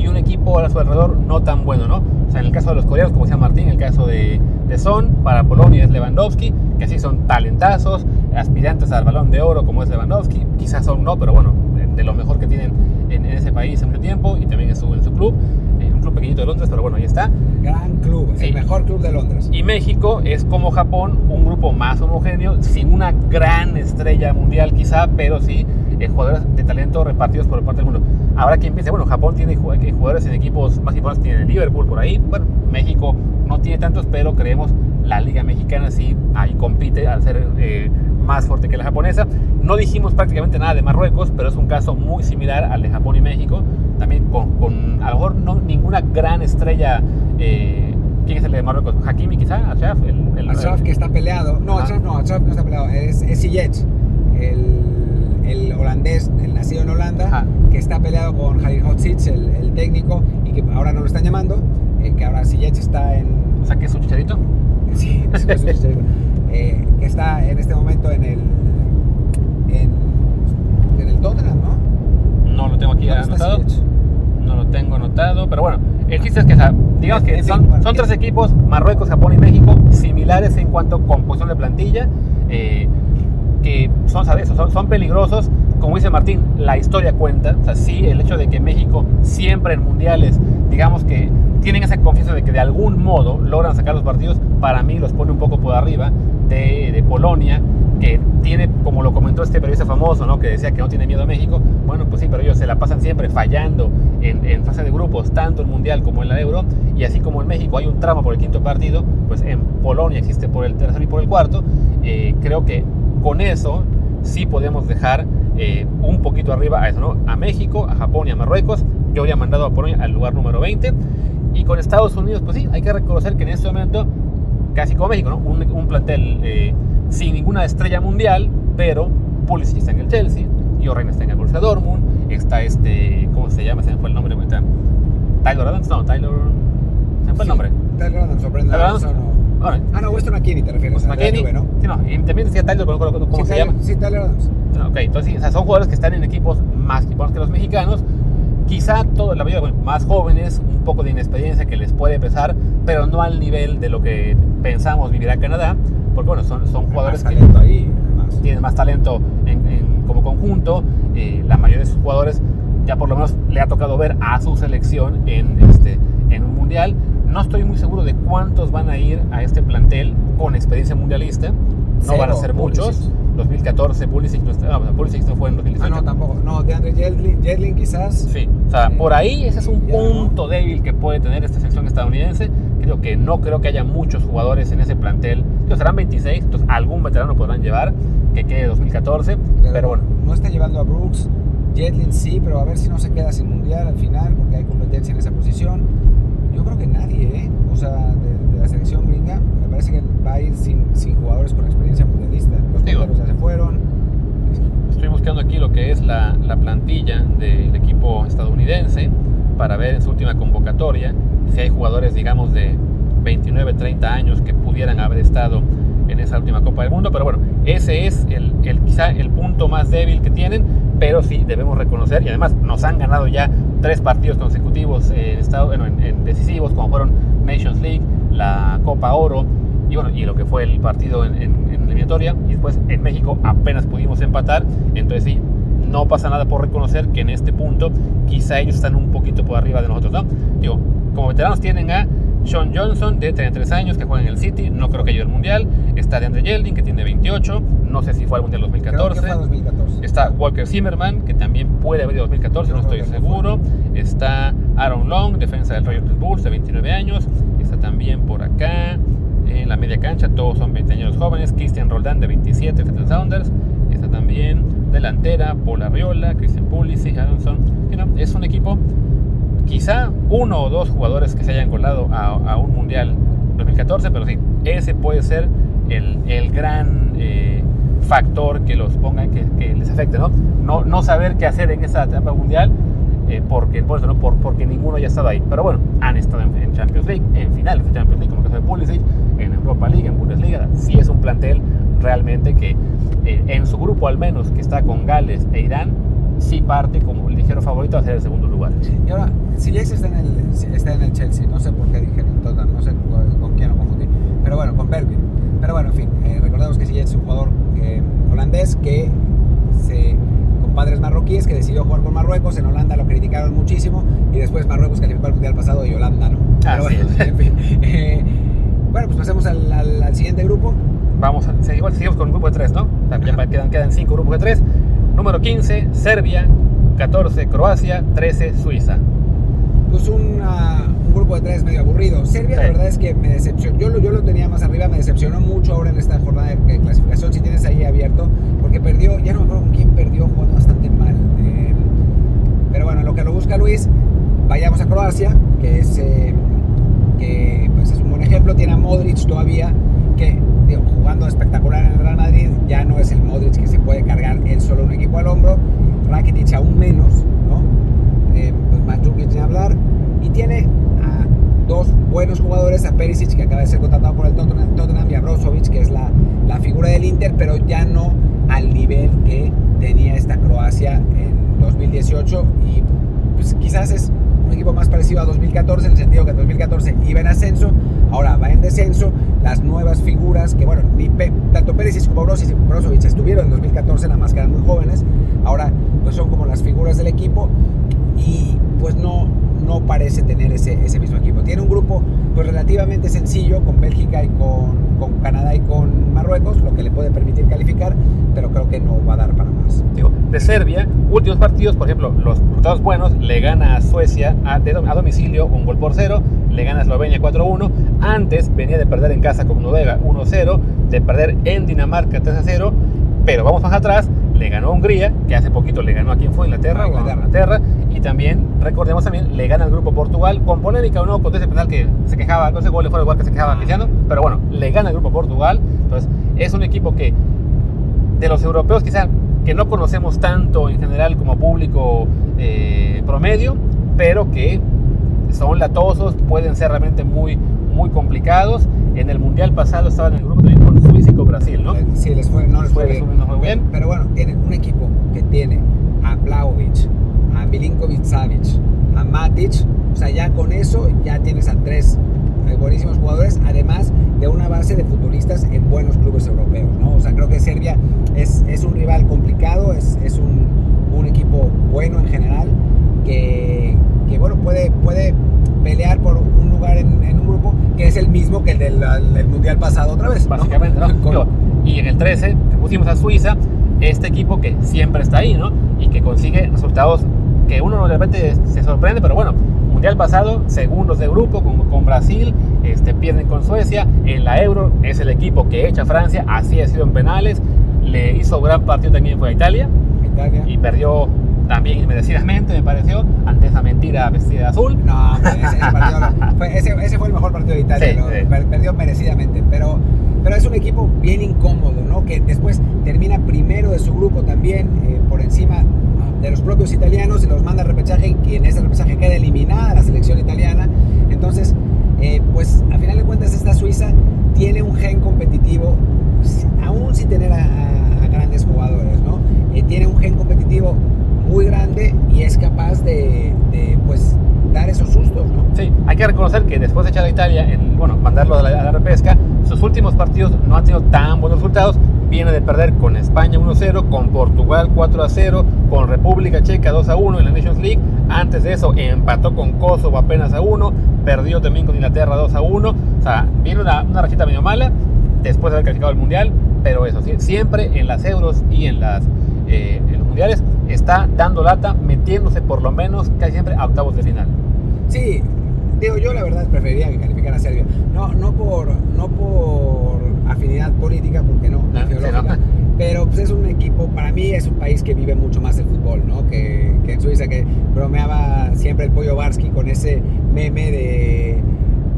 [SPEAKER 2] y un equipo a su alrededor no tan bueno, ¿no? O sea, en el caso de los coreanos, como decía Martín, en el caso de, de Son, para Polonia es Lewandowski, que así son talentazos, aspirantes al balón de oro como es Lewandowski, quizás son no, pero bueno, de lo mejor que tienen en, en ese país en mucho tiempo y también en su, en su club un club pequeñito de Londres, pero bueno, ahí está.
[SPEAKER 1] Gran club, el mejor club de Londres.
[SPEAKER 2] Y México es como Japón, un grupo más homogéneo, sin una gran estrella mundial quizá, pero sí eh, jugadores de talento repartidos por parte del mundo. Ahora quien piensa, bueno, Japón tiene jugadores en equipos más importantes, tiene el Liverpool por ahí, bueno, México no tiene tantos, pero creemos la Liga Mexicana sí ahí compite al ser eh, más fuerte que la japonesa. No dijimos prácticamente nada de Marruecos, pero es un caso muy similar al de Japón y México, también con, con a lo mejor no ninguna gran estrella. Eh, ¿Quién es el de Marruecos? Hakimi quizá, Ashraf.
[SPEAKER 1] El, el, Ashraf que está peleado. No. Ashraf no, Ashraf no está peleado. Es, es el, el holandés, el nacido en Holanda, Ajá. que está peleado con Jair Hotzitz, el, el, técnico, y que ahora no lo están llamando, eh, que ahora Sillech está en...
[SPEAKER 2] O sea, que es un chicharito.
[SPEAKER 1] Sí, es un chicharito. Eh, que está en este momento en el...
[SPEAKER 2] En, en el Tottenham, ¿no? No lo
[SPEAKER 1] tengo aquí
[SPEAKER 2] anotado.
[SPEAKER 1] No lo tengo anotado, pero bueno,
[SPEAKER 2] el chiste es
[SPEAKER 1] que, digamos que son, son,
[SPEAKER 2] tres equipos, Marruecos, Japón y México, similares en cuanto a composición de plantilla. Eh, que son, ¿sabes? Son, son peligrosos. Como dice Martín, la historia cuenta. O sea, sí, el hecho de que México siempre en mundiales, digamos que tienen esa confianza de que de algún modo logran sacar los partidos, para mí los pone un poco por arriba de, de Polonia, que tiene, como lo comentó este periodista famoso, ¿no? que decía que no tiene miedo a México. Bueno, pues sí, pero ellos se la pasan siempre fallando en, en fase de grupos, tanto en Mundial como en la Euro. Y así como en México hay un tramo por el quinto partido, pues en Polonia existe por el tercero y por el cuarto. Eh, creo que con eso sí podemos dejar eh, un poquito arriba a eso, ¿no? A México, a Japón y a Marruecos. Yo habría mandado a Polonia al lugar número 20. Y con Estados Unidos, pues sí, hay que reconocer que en este momento, casi como México, ¿no? Un, un plantel eh, sin ninguna estrella mundial, pero Pulisic está en el Chelsea, Reyna está en el Borussia Dortmund, está este, ¿cómo se llama? Se me fue el nombre ahorita. Tyler Adams, no, Tyler, se me fue el nombre.
[SPEAKER 1] Tyler Adams
[SPEAKER 2] Tyler Adams.
[SPEAKER 1] No. Ah, no, Weston McKinney te refieres.
[SPEAKER 2] McKennie,
[SPEAKER 1] Juve, ¿no?
[SPEAKER 2] sí, no, y también decía Tyler, pero no recuerdo cómo
[SPEAKER 1] sí,
[SPEAKER 2] se
[SPEAKER 1] Tyler,
[SPEAKER 2] llama.
[SPEAKER 1] Sí, Tyler Adams.
[SPEAKER 2] Ok, entonces sí, o sea, son jugadores que están en equipos más equipos que los mexicanos. Quizá todo, la mayoría bueno, más jóvenes, un poco de inexperiencia que les puede pesar, pero no al nivel de lo que pensamos vivirá Canadá, porque bueno, son, son jugadores
[SPEAKER 1] Más
[SPEAKER 2] que
[SPEAKER 1] ahí, además.
[SPEAKER 2] tienen más talento en- en- como conjunto. eh, la mayoría de sus jugadores ya por lo menos le ha tocado ver a su selección en, este, en un mundial. No estoy muy seguro de cuántos van a ir a este plantel con experiencia mundialista. No
[SPEAKER 1] Cero,
[SPEAKER 2] van a ser muchos.
[SPEAKER 1] Pulisic.
[SPEAKER 2] 2014, Pulisic no, está- no, Pulisic no fue en 2018.
[SPEAKER 1] Ah, no, tampoco. No, de Andre Jedlin, quizás.
[SPEAKER 2] Sí, o sea,
[SPEAKER 1] Sí.
[SPEAKER 2] por ahí ese es un punto débil que puede tener esta selección estadounidense. Creo que no creo que haya muchos jugadores en ese plantel. Digo, serán 26, entonces algún veterano podrán llevar que quede 2014. Pero, bueno,
[SPEAKER 1] No está llevando a Brooks. Jedlin sí, pero a ver si no se queda sin mundial al final, porque hay competencia en esa posición. Yo creo que nadie, ¿eh? O sea, de, de la selección gringa, me parece que va a ir sin, sin jugadores con experiencia mundialista. Los porteros ya se fueron.
[SPEAKER 2] estoy buscando aquí lo que es la, la plantilla del equipo estadounidense para ver en su última convocatoria si hay jugadores, digamos, de 29, 30 años que pudieran haber estado en esa última Copa del Mundo. Pero bueno, ese es el, el- quizá el punto más débil que tienen, pero sí debemos reconocer, y además nos han ganado ya tres partidos consecutivos en, estado, bueno, en, en decisivos, como fueron Nations League, la Copa Oro, y bueno, y lo que fue el partido en, en, en eliminatoria, y después en México apenas pudimos empatar, entonces sí, no pasa nada por reconocer que en este punto quizá ellos están un poquito por arriba de nosotros, ¿no? Digo, como veteranos tienen a Sean Johnson de 33 años que juega en el City, no creo que llegue al Mundial, está de Andre Yeldin que tiene 28, no sé si fue al Mundial
[SPEAKER 1] Creo que
[SPEAKER 2] 2014.
[SPEAKER 1] fue 2014.
[SPEAKER 2] Está Walker Zimmerman, que también puede haber ido 2014, no
[SPEAKER 1] creo
[SPEAKER 2] estoy
[SPEAKER 1] que no
[SPEAKER 2] seguro. Está Aaron Long, defensa del Red Bulls, de 29 años. Está también por acá, en la media cancha, todos son 20 años jóvenes. Christian Roldán, de 27, Seattle Sounders. Está también delantera, Paul Arriola, Christian Pulisic, Aronson. You know, es un equipo, quizá uno o dos jugadores que se hayan colado a, a un Mundial 2014, pero sí, ese puede ser el, el gran eh, factor que los ponga, que, que les afecte, ¿no? ¿no? No saber qué hacer en esa etapa mundial, eh, porque, por eso, ¿no? Por, porque ninguno ya ha estado ahí. Pero bueno, han estado en, en Champions League, en finales de Champions League, como caso de Pulisic, en Europa League, en Bundesliga. Sí es un plantel realmente que eh, en su grupo al menos, que está con Gales e Irán, sí parte como el ligero favorito a ser el segundo lugar.
[SPEAKER 1] Y ahora, si Jax está en el, está en el Chelsea, no sé por qué dije en el Tottenham, no sé con, con quién lo confundí, pero bueno, con Bergwijn. Pero bueno, en fin, eh, recordemos que Ziyech es un jugador eh, holandés que se, con padres marroquíes que decidió jugar con Marruecos, en Holanda lo criticaron muchísimo y después Marruecos calificó al Mundial pasado y Holanda no. Pero
[SPEAKER 2] Así
[SPEAKER 1] bueno,
[SPEAKER 2] es.
[SPEAKER 1] en fin, eh, bueno, pues pasemos al, al- al siguiente grupo.
[SPEAKER 2] Vamos, a, igual seguimos con un grupo de tres, ¿no? O sea, ya quedan, quedan cinco grupos de tres. Número 15, Serbia. 14, Croacia. 13, Suiza.
[SPEAKER 1] Pues una- un grupo de tres medio aburrido. Serbia,
[SPEAKER 2] Sí.
[SPEAKER 1] la verdad es que me decepcionó. Yo lo, yo lo tenía más arriba, me decepcionó mucho ahora en esta jornada de, clasificación. Si tienes ahí abierto, porque perdió, ya no me acuerdo con quién perdió, jugando bastante mal. Eh, pero bueno, en lo que lo busca Luis, vayamos a Croacia, que es, eh, que, pues es un buen ejemplo. Tiene a Modric todavía, que jugando espectacular en el Real Madrid, ya no es el Modric que se puede cargar él solo un equipo al hombro. Rakitic aún menos, ¿no? eh, pues Mandzukic hablar, y tiene a dos buenos jugadores, a Perisic que acaba de ser contratado por el Tottenham, Tottenham y a Brozovic que es la, la figura del Inter, pero ya no al nivel que tenía esta Croacia en 2018 y pues quizá quizás es equipo más parecido a 2014 en el sentido que en 2014 iba en ascenso, ahora va en descenso, las nuevas figuras que bueno, ni tanto Pérez como Brozovic, Brozovic estuvieron en 2014 nada más que muy jóvenes, ahora pues son como las figuras del equipo y pues no, no parece tener ese, ese mismo equipo. Tiene un grupo pues relativamente sencillo con Bélgica y con, con, Canadá y con Marruecos, lo que le puede permitir calificar, pero creo que no va a dar para más.
[SPEAKER 2] de Serbia, últimos partidos, por ejemplo, los resultados buenos, le gana a Suecia a, a domicilio un gol por cero, le gana a Eslovenia 4-1, antes venía de perder en casa con Noruega 1-0, de perder en Dinamarca 3-0, pero vamos más atrás, le ganó a Hungría, que hace poquito le ganó a quien fue Inglaterra, Inglaterra. Inglaterra, y también, recordemos también, le gana al grupo Portugal, con polémica o no, con ese penal que se quejaba, con ese gol fue el gol que se quejaba Cristiano, pero bueno, le gana al grupo Portugal, entonces es un equipo que de los europeos quizá que no conocemos tanto en general como público eh, promedio, pero que son latosos, pueden ser realmente muy, muy complicados. En el mundial pasado estaban en el grupo también con Suiza y con Brasil, ¿no?
[SPEAKER 1] Sí, les fue, no les fue, bien. No fue bien. Pero bueno, tienen un equipo que tiene a Blaovic, a Milinkovic Savic, a Matic. O sea, ya con eso ya tienes a tres eh, buenísimos jugadores, además de una base de futbolistas en buenos clubes europeos, ¿no? O sea, creo que Serbia es, es un rival complicado, es, es un, un, equipo bueno en general, que, que, bueno, puede, puede pelear por un lugar en, en, un grupo que es el mismo que el del, Mundial pasado otra vez.
[SPEAKER 2] Básicamente, ¿no? Con... Y en el 13, que pusimos a Suiza, este equipo que siempre está ahí, ¿no? Y que consigue resultados que uno de repente se sorprende, pero bueno, Mundial pasado, segundos de grupo con, con Brasil, este, pierden con Suecia, en la Euro es el equipo que echa a Francia, así ha sido en penales, le hizo gran partido también fue a Italia,
[SPEAKER 1] Italia.
[SPEAKER 2] y perdió también inmerecidamente, me pareció, ante esa mentira vestida de azul.
[SPEAKER 1] No, ese, ese, partido, fue, ese, ese, fue el mejor partido de Italia, sí, sí. perdió merecidamente, pero, pero es un equipo bien incómodo, ¿no? Que después termina primero de su grupo también, eh, por encima de los propios italianos, y los manda a repechaje y en ese repechaje queda eliminada la selección italiana. Entonces, eh, pues a final de cuentas esta Suiza tiene un gen competitivo, aún sin tener a, a, a grandes jugadores, ¿no? Eh, tiene un gen competitivo muy grande y es capaz de, pues dar esos sustos, ¿no?
[SPEAKER 2] Sí, hay que reconocer que después de echar a Italia, en, bueno, mandarlo a la, a la repesca, sus últimos partidos no han tenido tan buenos resultados. Viene de perder con España 1-0, con Portugal 4-0, con República Checa 2-1 en la Nations League. Antes de eso empató con Kosovo apenas a 1, perdió también con Inglaterra 2-1. O sea, viene una, una rachita medio mala después de haber calificado el Mundial, pero eso, siempre en las Euros y en, las, eh, en los Mundiales está dando lata, metiéndose por lo menos casi siempre a octavos de final.
[SPEAKER 1] Sí, digo, yo la verdad preferiría que calificara a Serbia. No, no, por, no por afinidad política, porque no,
[SPEAKER 2] Ah, sí, ¿no?
[SPEAKER 1] pero pues es un equipo, para mí es un país que vive mucho más el fútbol, ¿no? Que, que en Suiza, que bromeaba siempre el pollo Barsky con ese meme de,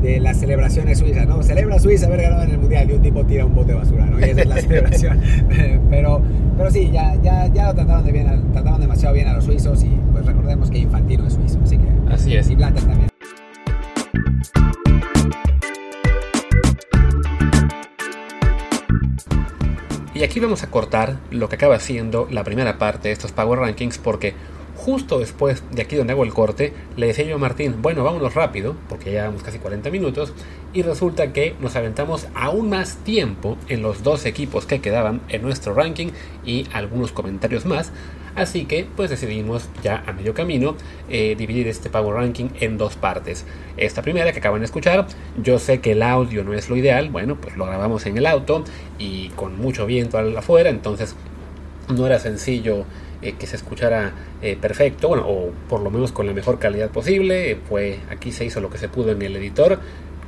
[SPEAKER 1] de las celebraciones suizas, ¿no? Celebra Suiza haber ganado en el Mundial y un tipo tira un bote de basura, ¿no? Y esa es la celebración. pero, pero sí, ya, ya, ya lo trataron, de bien, trataron demasiado bien a los suizos y pues recordemos que Infantino es suizo, así que...
[SPEAKER 2] Así es.
[SPEAKER 1] Y Blatter también.
[SPEAKER 2] Y aquí vamos a cortar lo que acaba siendo la primera parte de estos Power Rankings porque justo después de aquí donde hago el corte, le decía yo a Martín, bueno, vámonos rápido, porque ya llevamos casi 40 minutos, y resulta que nos aventamos aún más tiempo en los dos equipos que quedaban en nuestro ranking y algunos comentarios más, así que pues decidimos ya a medio camino eh, dividir este Power Ranking en dos partes. Esta primera que acaban de escuchar, yo sé que el audio no es lo ideal, bueno, pues lo grabamos en el auto y con mucho viento afuera, entonces no era sencillo eh, que se escuchara eh, perfecto, bueno, o por lo menos con la mejor calidad posible. Eh, fue aquí se hizo lo que se pudo en el editor.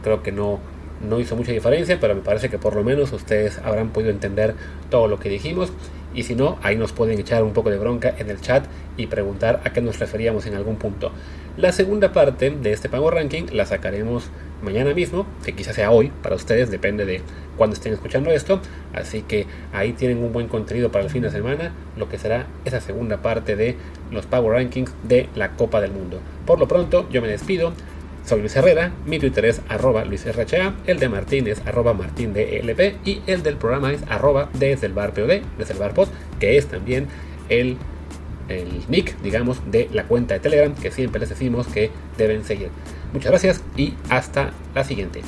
[SPEAKER 2] Creo que no, no hizo mucha diferencia, pero me parece que por lo menos ustedes habrán podido entender todo lo que dijimos. Y si no, ahí nos pueden echar un poco de bronca en el chat y preguntar a qué nos referíamos en algún punto. La segunda parte de este Power Ranking la sacaremos mañana mismo, que quizás sea hoy para ustedes, depende de cuando estén escuchando esto. Así que ahí tienen un buen contenido para el fin de semana, lo que será esa segunda parte de los Power Rankings de la Copa del Mundo. Por lo pronto, yo me despido. Soy Luis Herrera, mi Twitter es arroba LuisRHA, el de Martín es arroba MartínDLP y el del programa es arroba desde el bar POD, desde el bar que es también el
[SPEAKER 3] el nick, digamos, de la cuenta de Telegram que siempre les decimos que deben seguir. Muchas gracias y hasta la siguiente.